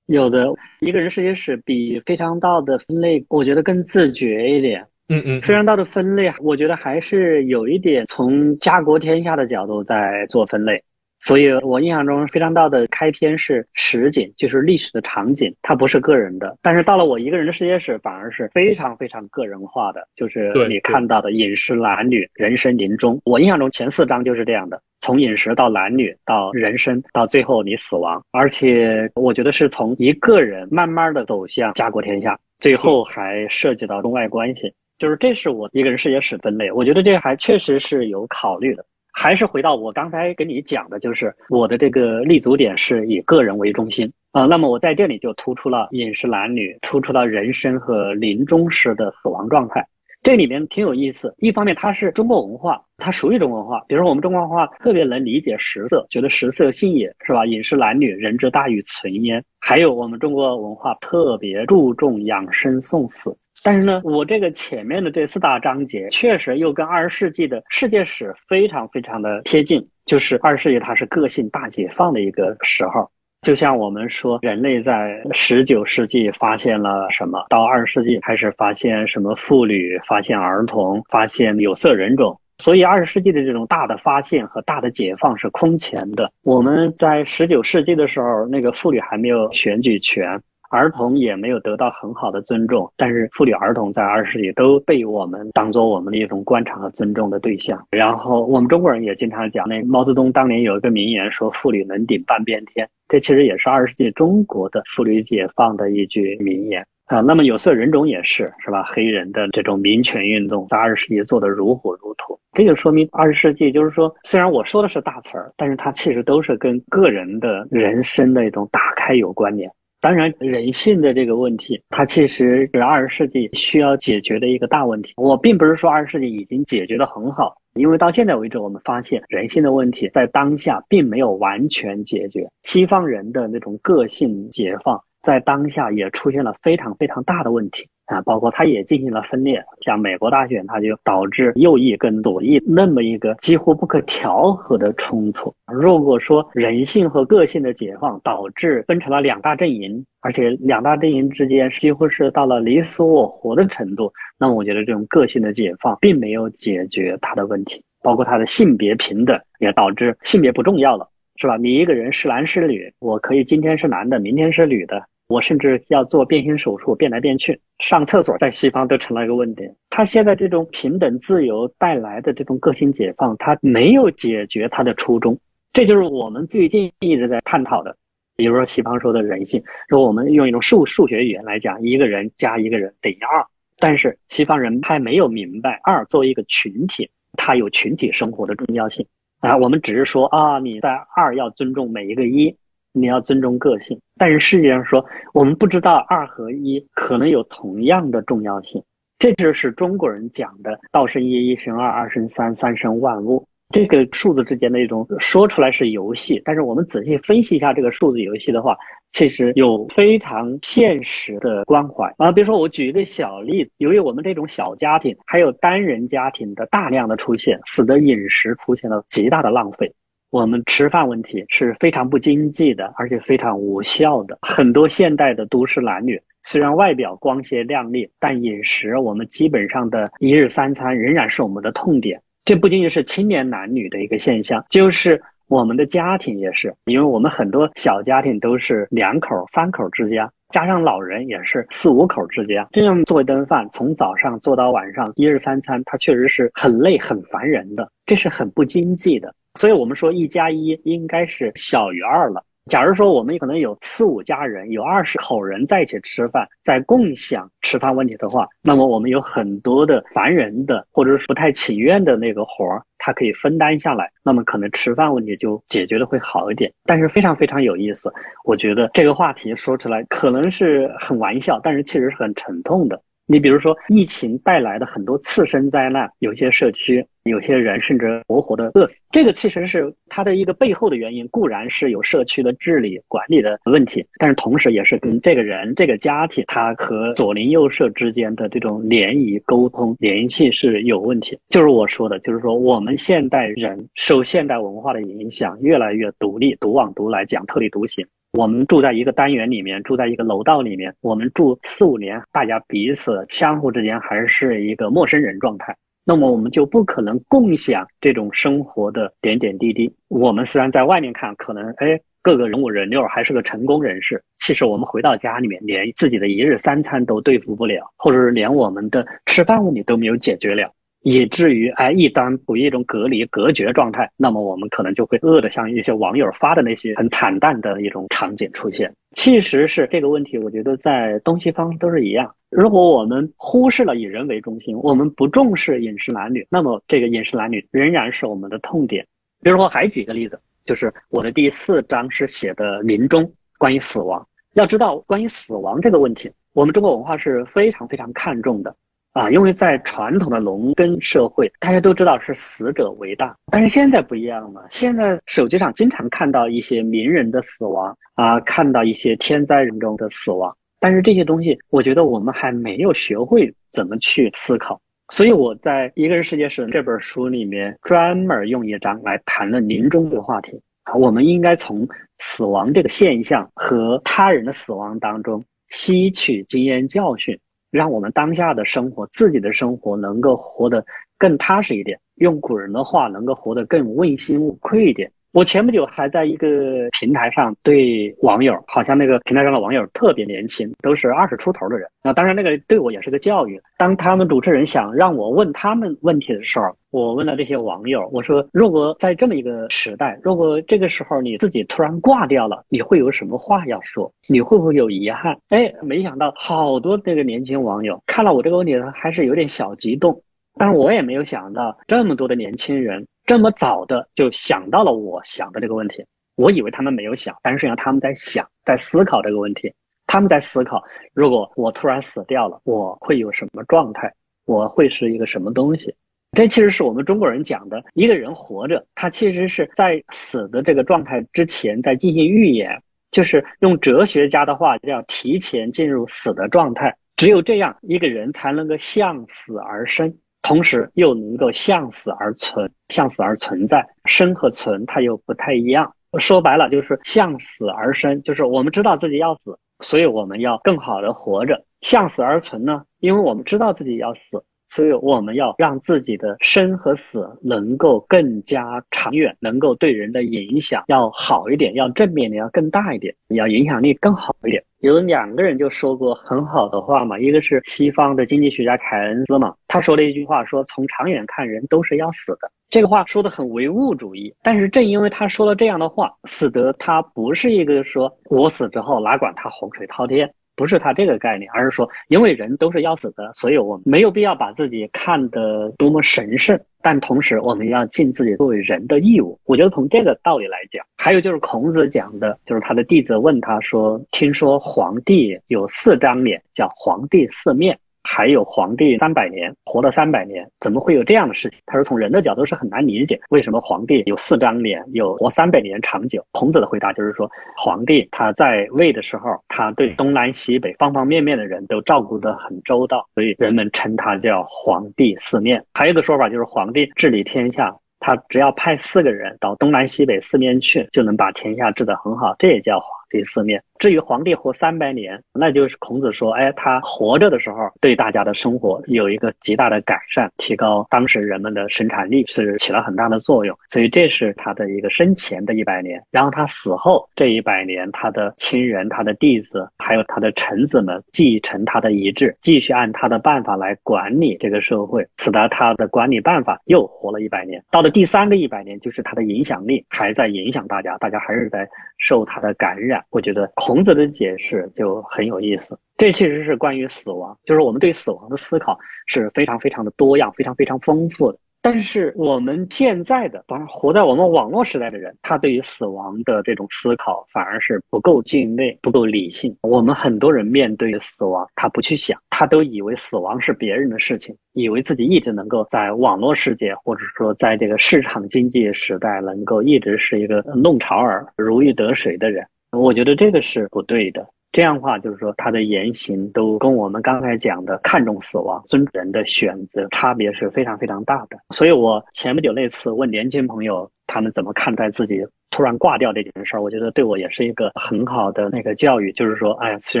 [SPEAKER 2] 有的，一个人世界史比非常道的分类，我觉得更自觉一点。
[SPEAKER 1] 嗯嗯，
[SPEAKER 2] 非常道的分类，我觉得还是有一点从家国天下的角度在做分类。所以我印象中，非常道的开篇是实景，就是历史的场景，它不是个人的。但是到了我一个人的世界史，反而是非常非常个人化的，就是你看到的饮食男女、人生临终。我印象中前四章就是这样的，从饮食到男女到人生，到最后你死亡。而且我觉得是从一个人慢慢的走向家国天下，最后还涉及到中外关系，就是这是我一个人世界史分类。我觉得这还确实是有考虑的。还是回到我刚才跟你讲的，就是我的这个立足点是以个人为中心啊。那么我在这里就突出了饮食男女，突出了人生和临终时的死亡状态。这里面挺有意思，一方面它是中国文化，它属于中国文化。比如说我们中国文化特别能理解食色，觉得食色性也是吧？饮食男女，人之大欲存焉。还有我们中国文化特别注重养生送死。但是呢，我这个前面的这四大章节确实又跟二十世纪的世界史非常非常的贴近。就是二十世纪它是个性大解放的一个时候，就像我们说人类在十九世纪发现了什么，到二十世纪开始发现什么妇女、发现儿童、发现有色人种。所以二十世纪的这种大的发现和大的解放是空前的。我们在十九世纪的时候，那个妇女还没有选举权。儿童也没有得到很好的尊重，但是妇女儿童在二十世纪都被我们当做我们的一种观察和尊重的对象。然后我们中国人也经常讲，那毛泽东当年有一个名言说“妇女能顶半边天”，这其实也是二十世纪中国的妇女解放的一句名言啊。那么有色人种也是，是吧？黑人的这种民权运动在二十世纪做得如火如荼，这就说明二十世纪就是说，虽然我说的是大词儿，但是它其实都是跟个人的人生的一种打开有关联。当然，人性的这个问题，它其实是二十世纪需要解决的一个大问题。我并不是说二十世纪已经解决的很好，因为到现在为止，我们发现人性的问题在当下并没有完全解决。西方人的那种个性解放，在当下也出现了非常非常大的问题。啊，包括它也进行了分裂，像美国大选，它就导致右翼跟左翼那么一个几乎不可调和的冲突。如果说人性和个性的解放导致分成了两大阵营，而且两大阵营之间几乎是到了你死我活的程度，那么我觉得这种个性的解放并没有解决他的问题，包括他的性别平等也导致性别不重要了，是吧？你一个人是男是女，我可以今天是男的，明天是女的。我甚至要做变性手术，变来变去，上厕所在西方都成了一个问题。他现在这种平等自由带来的这种个性解放，他没有解决他的初衷，这就是我们最近一直在探讨的。比如说西方说的人性，说我们用一种数数学语言来讲，一个人加一个人等于二，但是西方人还没有明白二作为一个群体，它有群体生活的重要性啊。我们只是说啊，你在二要尊重每一个一。你要尊重个性，但是世界上说，我们不知道二和一可能有同样的重要性。这就是中国人讲的“道生一，一生二，二生三，三生万物”。这个数字之间的一种说出来是游戏，但是我们仔细分析一下这个数字游戏的话，其实有非常现实的关怀啊。比如说，我举一个小例子，由于我们这种小家庭还有单人家庭的大量的出现，使得饮食出现了极大的浪费。我们吃饭问题是非常不经济的，而且非常无效的。很多现代的都市男女，虽然外表光鲜亮丽，但饮食我们基本上的一日三餐仍然是我们的痛点。这不仅仅是青年男女的一个现象，就是我们的家庭也是，因为我们很多小家庭都是两口、三口之家，加上老人也是四五口之家。这样做一顿饭，从早上做到晚上，一日三餐，它确实是很累、很烦人的，这是很不经济的。所以我们说一加一应该是小于二了。假如说我们可能有四五家人，有二十口人在一起吃饭，在共享吃饭问题的话，那么我们有很多的烦人的或者是不太情愿的那个活儿，它可以分担下来，那么可能吃饭问题就解决的会好一点。但是非常非常有意思，我觉得这个话题说出来可能是很玩笑，但是其实是很沉痛的。你比如说，疫情带来的很多次生灾难，有些社区、有些人甚至活活的饿死。这个其实是它的一个背后的原因，固然是有社区的治理管理的问题，但是同时也是跟这个人、这个家庭，他和左邻右舍之间的这种联谊、沟通、联系是有问题。就是我说的，就是说我们现代人受现代文化的影响，越来越独立、独往独来，讲特立独行。我们住在一个单元里面，住在一个楼道里面，我们住四五年，大家彼此相互之间还是一个陌生人状态，那么我们就不可能共享这种生活的点点滴滴。我们虽然在外面看，可能哎，各个人五人六还是个成功人士，其实我们回到家里面，连自己的一日三餐都对付不了，或者是连我们的吃饭问题都没有解决了。以至于哎，一旦处于一种隔离、隔绝状态，那么我们可能就会饿得像一些网友发的那些很惨淡的一种场景出现。其实是这个问题，我觉得在东西方都是一样。如果我们忽视了以人为中心，我们不重视饮食男女，那么这个饮食男女仍然是我们的痛点。比如说，还举一个例子，就是我的第四章是写的临终，关于死亡。要知道，关于死亡这个问题，我们中国文化是非常非常看重的。啊，因为在传统的农耕社会，大家都知道是死者为大，但是现在不一样了。现在手机上经常看到一些名人的死亡啊，看到一些天灾人中的死亡，但是这些东西，我觉得我们还没有学会怎么去思考。所以我在《一个人世界史》这本书里面专门用一章来谈论临终这个话题啊。我们应该从死亡这个现象和他人的死亡当中吸取经验教训。让我们当下的生活，自己的生活能够活得更踏实一点。用古人的话，能够活得更问心无愧一点。我前不久还在一个平台上对网友，好像那个平台上的网友特别年轻，都是二十出头的人。那当然，那个对我也是个教育。当他们主持人想让我问他们问题的时候，我问了这些网友，我说：如果在这么一个时代，如果这个时候你自己突然挂掉了，你会有什么话要说？你会不会有遗憾？哎，没想到好多这个年轻网友看了我这个问题，还是有点小激动。但是我也没有想到这么多的年轻人。这么早的就想到了我想的这个问题，我以为他们没有想，但是实际上他们在想，在思考这个问题。他们在思考，如果我突然死掉了，我会有什么状态？我会是一个什么东西？这其实是我们中国人讲的，一个人活着，他其实是在死的这个状态之前在进行预演，就是用哲学家的话叫提前进入死的状态。只有这样，一个人才能够向死而生，同时又能够向死而存，向死而存在。生和存它又不太一样。说白了就是向死而生，就是我们知道自己要死，所以我们要更好的活着。向死而存呢，因为我们知道自己要死。所以我们要让自己的生和死能够更加长远，能够对人的影响要好一点，要正面的要更大一点，要影响力更好一点。有两个人就说过很好的话嘛，一个是西方的经济学家凯恩斯嘛，他说了一句话，说从长远看，人都是要死的。这个话说的很唯物主义，但是正因为他说了这样的话，使得他不是一个说我死之后哪管他洪水滔天。不是他这个概念，而是说，因为人都是要死的，所以我们没有必要把自己看得多么神圣，但同时我们要尽自己作为人的义务。我觉得从这个道理来讲，还有就是孔子讲的，就是他的弟子问他说：“听说皇帝有四张脸，叫皇帝四面。”还有皇帝三百年活了三百年，怎么会有这样的事情？他说从人的角度是很难理解，为什么皇帝有四张脸，有活三百年长久？孔子的回答就是说，皇帝他在位的时候，他对东南西北方方面面的人都照顾得很周到，所以人们称他叫皇帝四面。还有一个说法就是皇帝治理天下，他只要派四个人到东南西北四面去，就能把天下治得很好，这也叫皇。第四面，至于皇帝活三百年，那就是孔子说，哎，他活着的时候对大家的生活有一个极大的改善，提高当时人们的生产力是起了很大的作用，所以这是他的一个生前的一百年。然后他死后这一百年，他的亲人、他的弟子还有他的臣子们继承他的遗志，继续按他的办法来管理这个社会，使得他的管理办法又活了一百年。到了第三个一百年，就是他的影响力还在影响大家，大家还是在受他的感染。我觉得孔子的解释就很有意思，这其实是关于死亡，就是我们对死亡的思考是非常非常的多样，非常非常丰富的。但是我们现在的，当然活在我们网络时代的人，他对于死亡的这种思考反而是不够敬畏、不够理性。我们很多人面对死亡，他不去想，他都以为死亡是别人的事情，以为自己一直能够在网络世界，或者说在这个市场经济时代，能够一直是一个弄潮儿、如鱼得水的人。我觉得这个是不对的。这样的话，就是说他的言行都跟我们刚才讲的看重死亡、尊人的选择差别是非常非常大的。所以我前不久那次问年轻朋友他们怎么看待自己突然挂掉这件事儿，我觉得对我也是一个很好的那个教育。就是说，哎，虽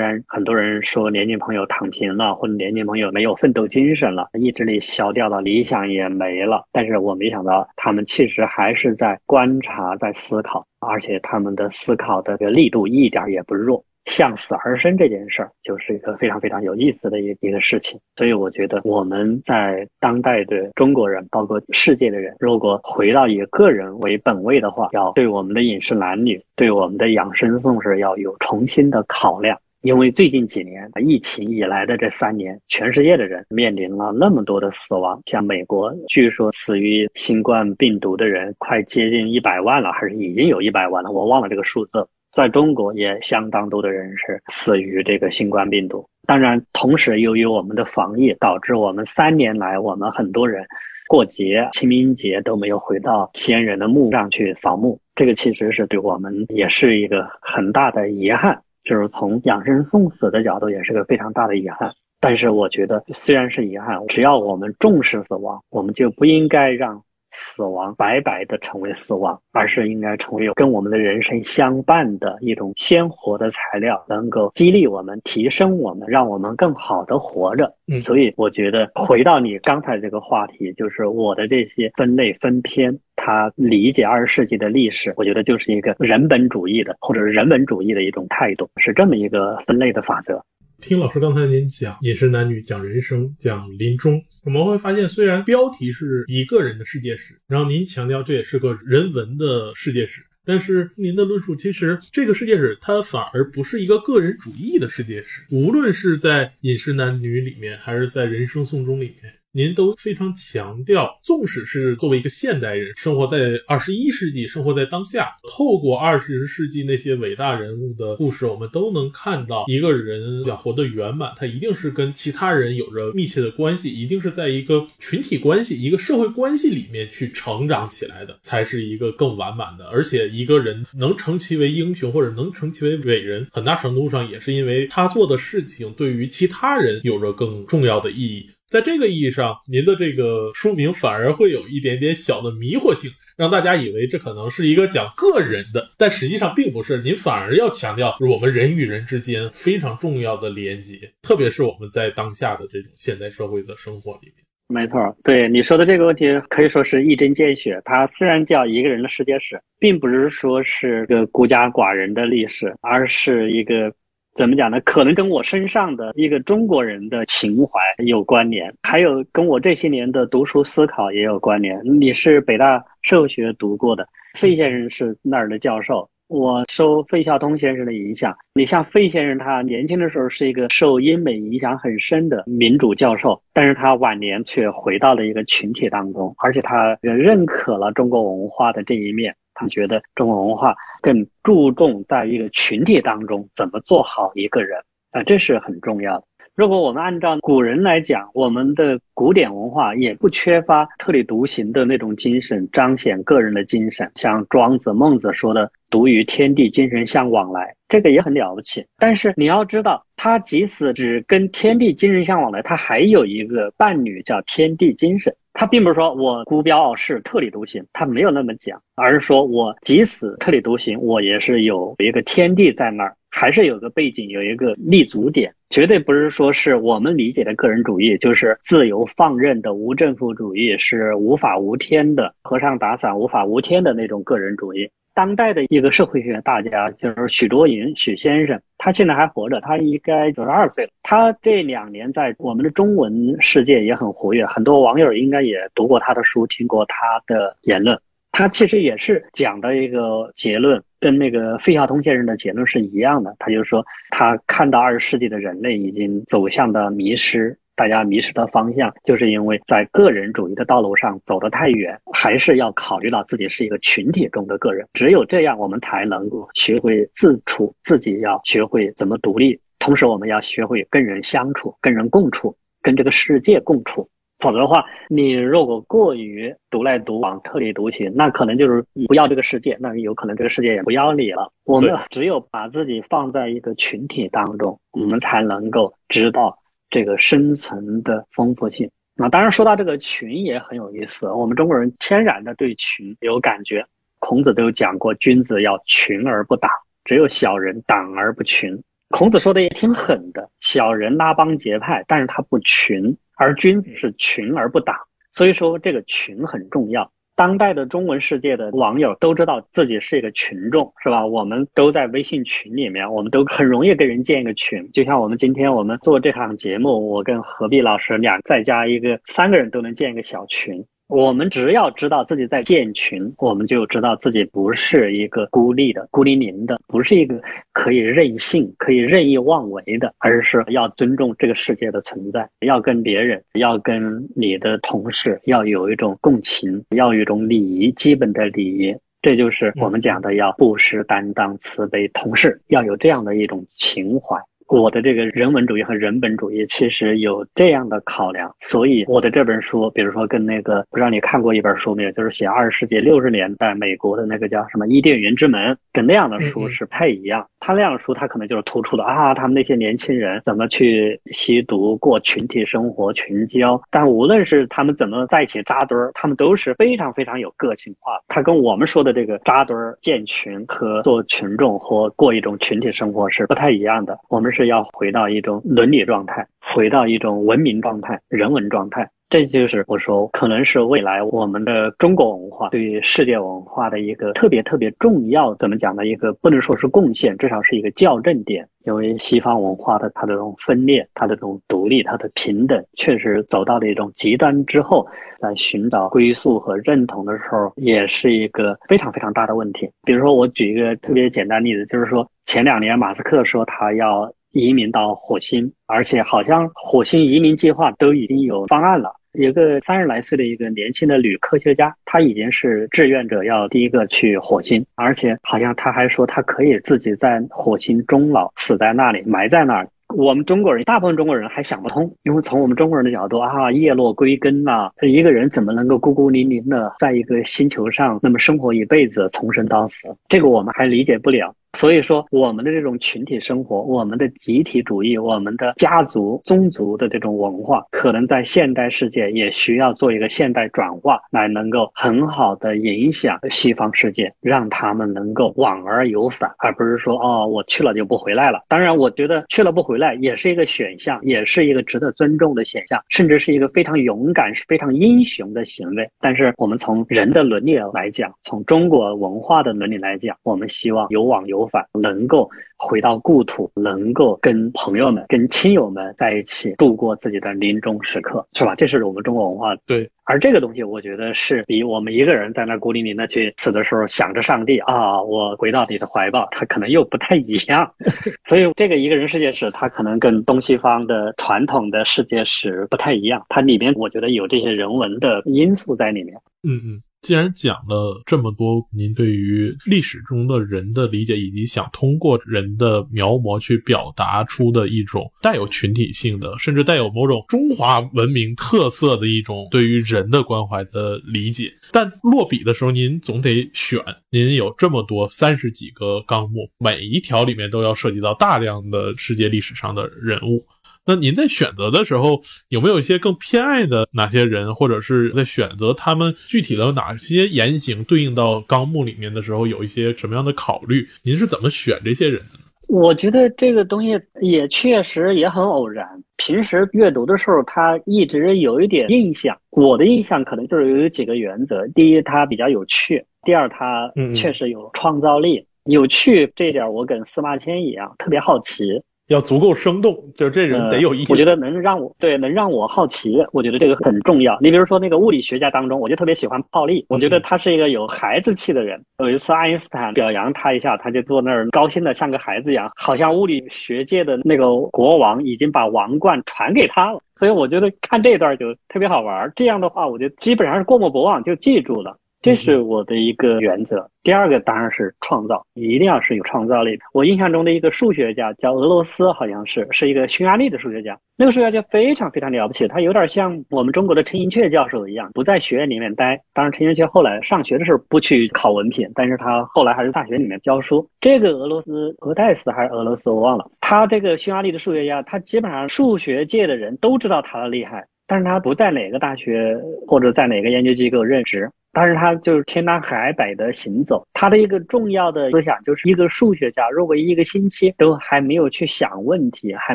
[SPEAKER 2] 然很多人说年轻朋友躺平了，或者年轻朋友没有奋斗精神了，意志力消掉了，理想也没了，但是我没想到他们其实还是在观察、在思考。而且他们的思考的这个力度一点也不弱，向死而生这件事儿就是一个非常非常有意思的一一个事情。所以我觉得我们在当代的中国人，包括世界的人，如果回到以个人为本位的话，要对我们的饮食男女，对我们的养生颂是要有重新的考量。因为最近几年疫情以来的这三年，全世界的人面临了那么多的死亡。像美国，据说死于新冠病毒的人快接近一百万了，还是已经有一百万了，我忘了这个数字。在中国也相当多的人是死于这个新冠病毒。当然，同时由于我们的防疫，导致我们三年来我们很多人过节、清明节都没有回到先人的墓上去扫墓。这个其实是对我们也是一个很大的遗憾。就是从养生送死的角度，也是个非常大的遗憾。但是我觉得，虽然是遗憾，只要我们重视死亡，我们就不应该让死亡白白的成为死亡，而是应该成为有跟我们的人生相伴的一种鲜活的材料，能够激励我们、提升我们，让我们更好的活着。嗯，所以我觉得，回到你刚才这个话题，就是我的这些分类分篇。他理解二十世纪的历史，我觉得就是一个人本主义的，或者是人文主义的一种态度，是这么一个分类的法则。
[SPEAKER 1] 听老师刚才您讲饮食男女，讲人生，讲临终，我们会发现，虽然标题是一个人的世界史，然后您强调这也是个人文的世界史，但是您的论述其实这个世界史它反而不是一个个人主义的世界史。无论是在饮食男女里面，还是在人生颂中里面。您都非常强调，纵使是作为一个现代人，生活在二十一世纪，生活在当下，透过二十世纪那些伟大人物的故事，我们都能看到一个人要活得圆满，他一定是跟其他人有着密切的关系，一定是在一个群体关系、一个社会关系里面去成长起来的，才是一个更完满的。而且一个人能称其为英雄，或者能称其为伟人，很大程度上也是因为他做的事情对于其他人有着更重要的意义。在这个意义上，您的这个书名反而会有一点点小的迷惑性，让大家以为这可能是一个讲个人的，但实际上并不是。您反而要强调我们人与人之间非常重要的连接，特别是我们在当下的这种现代社会的生活里面。
[SPEAKER 2] 没错，对你说的这个问题可以说是一针见血。它虽然叫一个人的世界史，并不是说是个孤家寡人的历史，而是一个怎么讲呢？可能跟我身上的一个中国人的情怀有关联，还有跟我这些年的读书思考也有关联。你是北大社会学读过的，费先生是那儿的教授。我受费孝通先生的影响，你像费先生，他年轻的时候是一个受英美影响很深的民主教授，但是他晚年却回到了一个群体当中，而且他认可了中国文化的这一面，他觉得中国文化更注重在一个群体当中怎么做好一个人，啊，这是很重要的。如果我们按照古人来讲，我们的古典文化也不缺乏特立独行的那种精神，彰显个人的精神。像庄子、孟子说的“独与天地精神相往来”，这个也很了不起。但是你要知道，他即使只跟天地精神相往来，他还有一个伴侣叫天地精神。他并不是说我孤标傲世、特立独行，他没有那么讲，而是说我即使特立独行，我也是有一个天地在那儿。还是有个背景，有一个立足点，绝对不是说是我们理解的个人主义，就是自由放任的无政府主义，是无法无天的和尚打伞无法无天的那种个人主义。当代的一个社会学大家就是许卓云许先生，他现在还活着，他应该九十二岁了。他这两年在我们的中文世界也很活跃，很多网友应该也读过他的书，听过他的言论。他其实也是讲的一个结论。跟那个费孝通先生的结论是一样的，他就是说他看到二十世纪的人类已经走向的迷失，大家迷失的方向，就是因为在个人主义的道路上走得太远，还是要考虑到自己是一个群体中的个人，只有这样，我们才能够学会自处，自己要学会怎么独立，同时我们要学会跟人相处，跟人共处，跟这个世界共处。否则的话，你如果过于独来独往、特立独行，那可能就是不要这个世界，那有可能这个世界也不要你了。我们只有把自己放在一个群体当中，我们才能够知道这个生存的丰富性。那当然，说到这个群也很有意思，我们中国人天然的对群有感觉。孔子都有讲过，君子要群而不党，只有小人党而不群。孔子说的也挺狠的，小人拉帮结派，但是他不群。而君子是群而不党，所以说这个群很重要。当代的中文世界的网友都知道自己是一个群众，是吧？我们都在微信群里面，我们都很容易跟人建一个群。就像我们今天我们做这场节目，我跟何必老师俩再加一个，三个人都能建一个小群。我们只要知道自己在建群，我们就知道自己不是一个孤立的、孤零零的，不是一个可以任性、可以任意妄为的，而是要尊重这个世界的存在，要跟别人、要跟你的同事要有一种共情，要有一种礼仪，基本的礼仪。这就是我们讲的要布施、担当、慈悲，同事要有这样的一种情怀。我的这个人文主义和人本主义其实有这样的考量，所以我的这本书，比如说跟那个不知道你看过一本书没有，就是写二十世纪六十年代美国的那个叫什么《伊甸园之门》，跟那样的书是不太一样。他那样的书，他可能就是突出的啊，他们那些年轻人怎么去吸毒、过群体生活、群交。但无论是他们怎么在一起扎堆儿，他们都是非常非常有个性化。他跟我们说的这个扎堆儿、建群和做群众或过一种群体生活是不太一样的。我们是要回到一种伦理状态，回到一种文明状态、人文状态。这就是我说，可能是未来我们的中国文化对于世界文化的一个特别特别重要，怎么讲呢？一个不能说是贡献，至少是一个校正点。因为西方文化的它的这种分裂、它的这种独立、它的平等，确实走到了一种极端之后，在寻找归宿和认同的时候，也是一个非常非常大的问题。比如说，我举一个特别简单例子，就是说前两年马斯克说他要移民到火星，而且好像火星移民计划都已经有方案了。有个三十来岁的一个年轻的女科学家，她已经是志愿者，要第一个去火星，而且好像她还说她可以自己在火星终老，死在那里，埋在那儿。我们中国人，大部分中国人还想不通，因为从我们中国人的角度啊，叶落归根呐，一个人怎么能够孤孤零零的在一个星球上那么生活一辈子，从生到死？这个我们还理解不了。所以说，我们的这种群体生活，我们的集体主义，我们的家族、宗族的这种文化，可能在现代世界也需要做一个现代转化，来能够很好的影响西方世界，让他们能够往而有返，而不是说哦，我去了就不回来了。当然，我觉得去了不回来也是一个选项，也是一个值得尊重的选项，甚至是一个非常勇敢、是非常英雄的行为。但是，我们从人的伦理来讲，从中国文化的伦理来讲，我们希望有往有。返，能够回到故土，能够跟朋友们、跟亲友们在一起度过自己的临终时刻，是吧？这是我们中国文化。
[SPEAKER 1] 对，
[SPEAKER 2] 而这个东西，我觉得是比我们一个人在那孤零零的去死的时候想着上帝啊，我回到你的怀抱，它可能又不太一样。所以，这个一个人世界史，它可能跟东西方的传统的世界史不太一样。它里面，我觉得有这些人文的因素在里面。
[SPEAKER 1] 嗯嗯。既然讲了这么多，您对于历史中的人的理解，以及想通过人的描摹去表达出的一种带有群体性的，甚至带有某种中华文明特色的一种对于人的关怀的理解，但落笔的时候，您总得选。您有这么多三十几个纲目，每一条里面都要涉及到大量的世界历史上的人物。那您在选择的时候，有没有一些更偏爱的哪些人，或者是在选择他们具体的哪些言行对应到纲目里面的时候，有一些什么样的考虑？您是怎么选这些人的呢？
[SPEAKER 2] 我觉得这个东西也确实也很偶然。平时阅读的时候，他一直有一点印象。我的印象可能就是有几个原则：第一，他比较有趣；第二，他确实有创造力。有趣这一点，我跟司马迁一样，特别好奇。
[SPEAKER 1] 要足够生动，就是这人得有意思。
[SPEAKER 2] 我觉得能让我对能让我好奇，我觉得这个很重要。你比如说那个物理学家当中，我就特别喜欢泡利，我觉得他是一个有孩子气的人。有一次爱因斯坦表扬他一下，他就坐那儿高兴的像个孩子一样，好像物理学界的那个国王已经把王冠传给他了。所以我觉得看这段就特别好玩。这样的话，我就基本上是过目不忘，就记住了。这是我的一个原则。第二个当然是创造，一定要是有创造力的。我印象中的一个数学家叫俄罗斯，好像是是一个匈牙利的数学家。那个数学家非常非常了不起，他有点像我们中国的陈寅恪教授一样，不在学院里面待。当然，陈寅恪后来上学的时候不去考文凭，但是他后来还是大学里面教书。这个俄罗斯俄代斯还是俄罗斯，我忘了。他这个匈牙利的数学家，他基本上数学界的人都知道他的厉害，但是他不在哪个大学或者在哪个研究机构任职。但是他就是天南海北的行走，他的一个重要的思想就是一个数学家，如果一个星期都还没有去想问题，还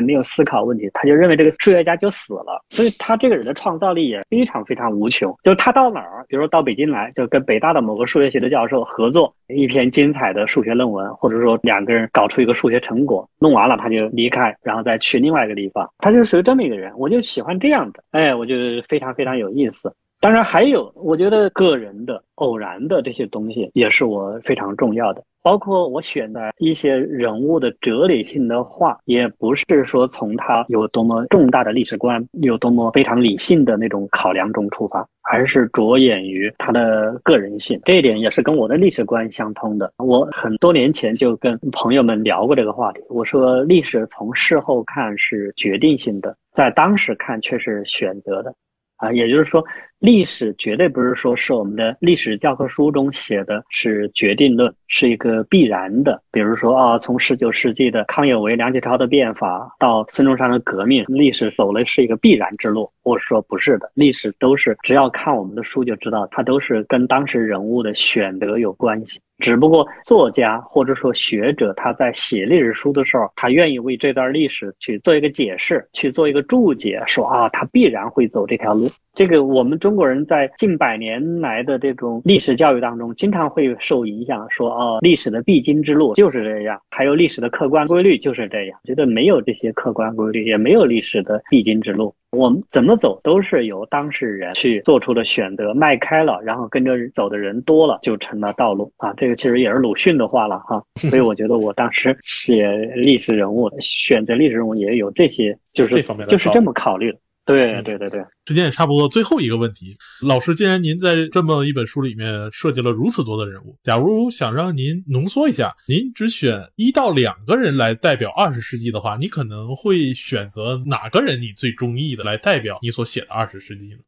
[SPEAKER 2] 没有思考问题，他就认为这个数学家就死了。所以他这个人的创造力也非常非常无穷。就是他到哪儿，比如说到北京来，就跟北大的某个数学系的教授合作一篇精彩的数学论文，或者说两个人搞出一个数学成果，弄完了他就离开，然后再去另外一个地方。他就属于这么一个人，我就喜欢这样的，哎，我觉得非常非常有意思。当然还有，我觉得个人的偶然的这些东西也是我非常重要的。包括我选的一些人物的哲理性的话，也不是说从他有多么重大的历史观、有多么非常理性的那种考量中出发，而是着眼于他的个人性。这一点也是跟我的历史观相通的。我很多年前就跟朋友们聊过这个话题，我说历史从事后看是决定性的，在当时看却是选择的。啊，也就是说，历史绝对不是说是我们的历史教科书中写的是决定论，是一个必然的。比如说啊，从十九世纪的康有为、梁启超的变法到孙中山的革命，历史走的是一个必然之路。我说不是的，历史都是只要看我们的书就知道，它都是跟当时人物的选择有关系。只不过作家或者说学者他在写历史书的时候，他愿意为这段历史去做一个解释，去做一个注解，说啊，他必然会走这条路。这个我们中国人在近百年来的这种历史教育当中，经常会受影响，说哦，历史的必经之路就是这样，还有历史的客观规律就是这样。觉得没有这些客观规律，也没有历史的必经之路。我们怎么走都是由当事人去做出的选择，迈开了，然后跟着走的人多了，就成了道路啊！这个其实也是鲁迅的话了哈。所以我觉得我当时写历史人物，选择历史人物也有这些，就是就是这么考虑的。对对对对，
[SPEAKER 1] 时间也差不多，最后一个问题，老师，既然您在这么一本书里面设计了如此多的人物，假如想让您浓缩一下，您只选一到两个人来代表二十世纪的话，你可能会选择哪个人你最中意的来代表你所写的二十世纪呢？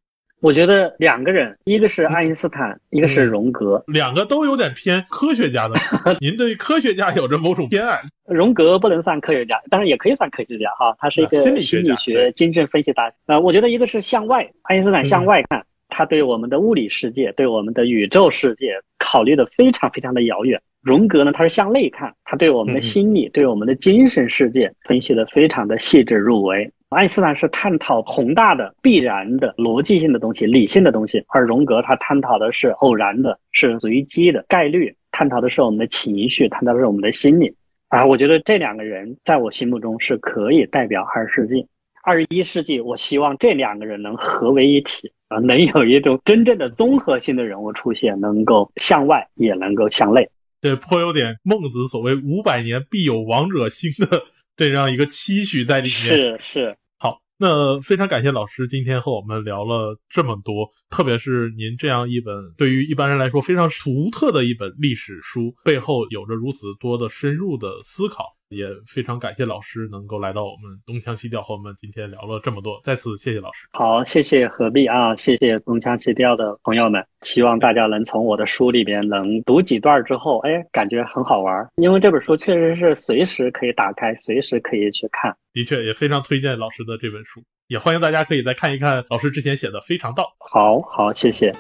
[SPEAKER 2] 我觉得两个人，一个是爱因斯坦，一个是荣格，
[SPEAKER 1] 两个都有点偏科学家的。您对科学家有着某种偏爱？
[SPEAKER 2] 荣格不能算科学家，当然也可以算科学家哈，他是一个心理学精神分析大。呃，我觉得一个是向外，爱因斯坦向外看，他对我们的物理世界、对我们的宇宙世界考虑的非常非常的遥远。荣格呢，他是向内看，他对我们的心理、对我们的精神世界分析的非常的细致入微。爱因斯坦是探讨宏大的、必然的、逻辑性的东西、理性的东西，而荣格他探讨的是偶然的、是随机的概率，探讨的是我们的情绪，探讨的是我们的心理。啊，我觉得这两个人在我心目中是可以代表二十世纪、二十一世纪。我希望这两个人能合为一体啊，能有一种真正的综合性的人物出现，能够向外也能够向内。
[SPEAKER 1] 这颇有点孟子所谓“五百年必有王者兴”的这样一个期许在里面。
[SPEAKER 2] 是是。
[SPEAKER 1] 那非常感谢老师今天和我们聊了这么多，特别是您这样一本对于一般人来说非常独特的一本历史书，背后有着如此多的深入的思考。也非常感谢老师能够来到我们东腔西调和我们今天聊了这么多，再次谢谢老师。
[SPEAKER 2] 好，谢谢何必啊，谢谢东腔西调的朋友们，希望大家能从我的书里边能读几段之后，哎，感觉很好玩，因为这本书确实是随时可以打开，随时可以去看。
[SPEAKER 1] 的确，也非常推荐老师的这本书，也欢迎大家可以再看一看老师之前写的《非常道》。
[SPEAKER 2] 好好，谢谢。